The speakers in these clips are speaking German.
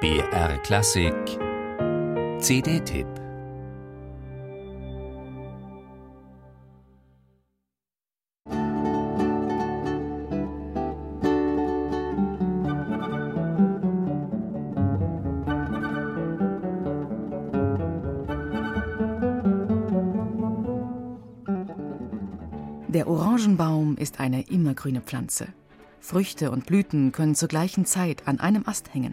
BR Klassik CD-Tipp Der Orangenbaum ist eine immergrüne Pflanze. Früchte und Blüten können zur gleichen Zeit an einem Ast hängen.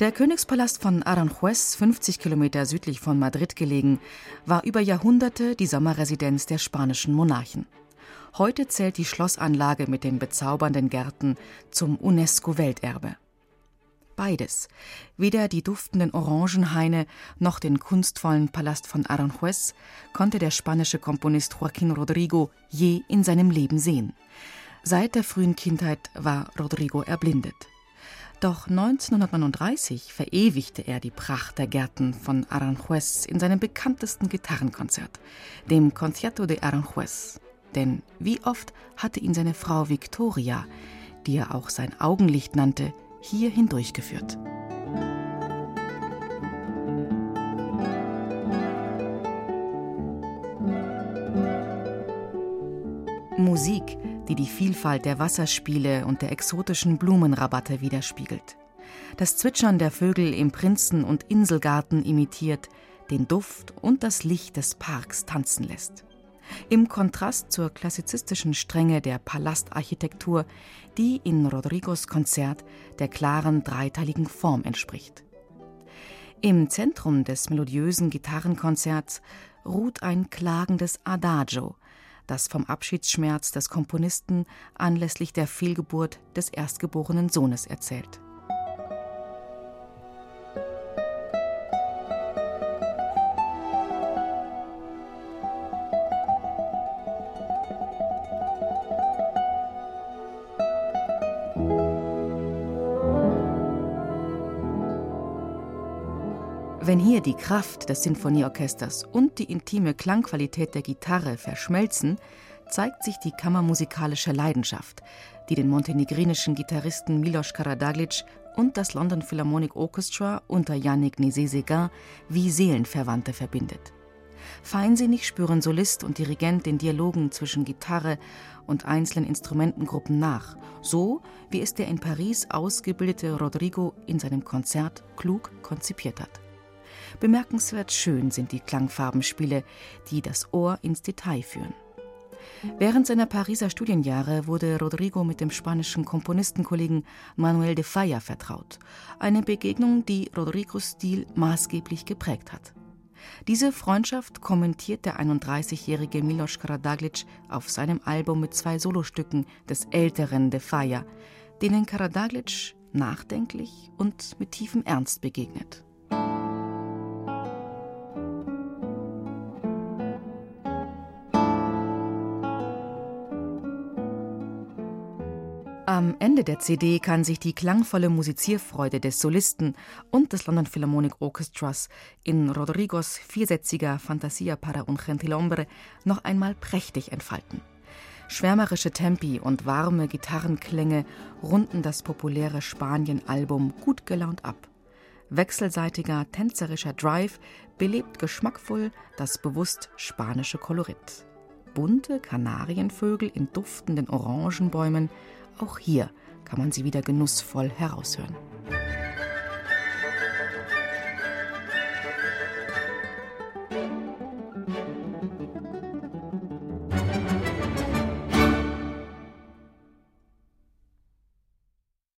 Der Königspalast von Aranjuez, 50 Kilometer südlich von Madrid gelegen, war über Jahrhunderte die Sommerresidenz der spanischen Monarchen. Heute zählt die Schlossanlage mit den bezaubernden Gärten zum UNESCO-Welterbe. Beides, weder die duftenden Orangenhaine noch den kunstvollen Palast von Aranjuez, konnte der spanische Komponist Joaquín Rodrigo je in seinem Leben sehen. Seit der frühen Kindheit war Rodrigo erblindet. Doch 1939 verewigte er die Pracht der Gärten von Aranjuez in seinem bekanntesten Gitarrenkonzert, dem Concierto de Aranjuez. Denn wie oft hatte ihn seine Frau Victoria, die er auch sein Augenlicht nannte, hier hindurchgeführt. Musik, die die Vielfalt der Wasserspiele und der exotischen Blumenrabatte widerspiegelt. Das Zwitschern der Vögel im Prinzen- und Inselgarten imitiert, den Duft und das Licht des Parks tanzen lässt. Im Kontrast zur klassizistischen Strenge der Palastarchitektur, die in Rodrigos Konzert der klaren dreiteiligen Form entspricht. Im Zentrum des melodiösen Gitarrenkonzerts ruht ein klagendes Adagio, das vom Abschiedsschmerz des Komponisten anlässlich der Fehlgeburt des erstgeborenen Sohnes erzählt. Wenn hier die Kraft des Sinfonieorchesters und die intime Klangqualität der Gitarre verschmelzen, zeigt sich die kammermusikalische Leidenschaft, die den montenegrinischen Gitarristen Milos Karadaglic und das London Philharmonic Orchestra unter Yannick Nézet-Séguin wie Seelenverwandte verbindet. Feinsinnig spüren Solist und Dirigent den Dialogen zwischen Gitarre und einzelnen Instrumentengruppen nach, so wie es der in Paris ausgebildete Rodrigo in seinem Konzert klug konzipiert hat. Bemerkenswert schön sind die Klangfarbenspiele, die das Ohr ins Detail führen. Während seiner Pariser Studienjahre wurde Rodrigo mit dem spanischen Komponistenkollegen Manuel de Falla vertraut. Eine Begegnung, die Rodrigos Stil maßgeblich geprägt hat. Diese Freundschaft kommentiert der 31-jährige Milos Karadaglic auf seinem Album mit zwei Solostücken des älteren de Falla, denen Karadaglic nachdenklich und mit tiefem Ernst begegnet. Am Ende der CD kann sich die klangvolle Musizierfreude des Solisten und des London Philharmonic Orchestras in Rodrigos viersätziger Fantasia para un gentilhombre noch einmal prächtig entfalten. Schwärmerische Tempi und warme Gitarrenklänge runden das populäre Spanien-Album gut gelaunt ab. Wechselseitiger tänzerischer Drive belebt geschmackvoll das bewusst spanische Kolorit. Bunte Kanarienvögel in duftenden Orangenbäumen auch hier kann man sie wieder genussvoll heraushören.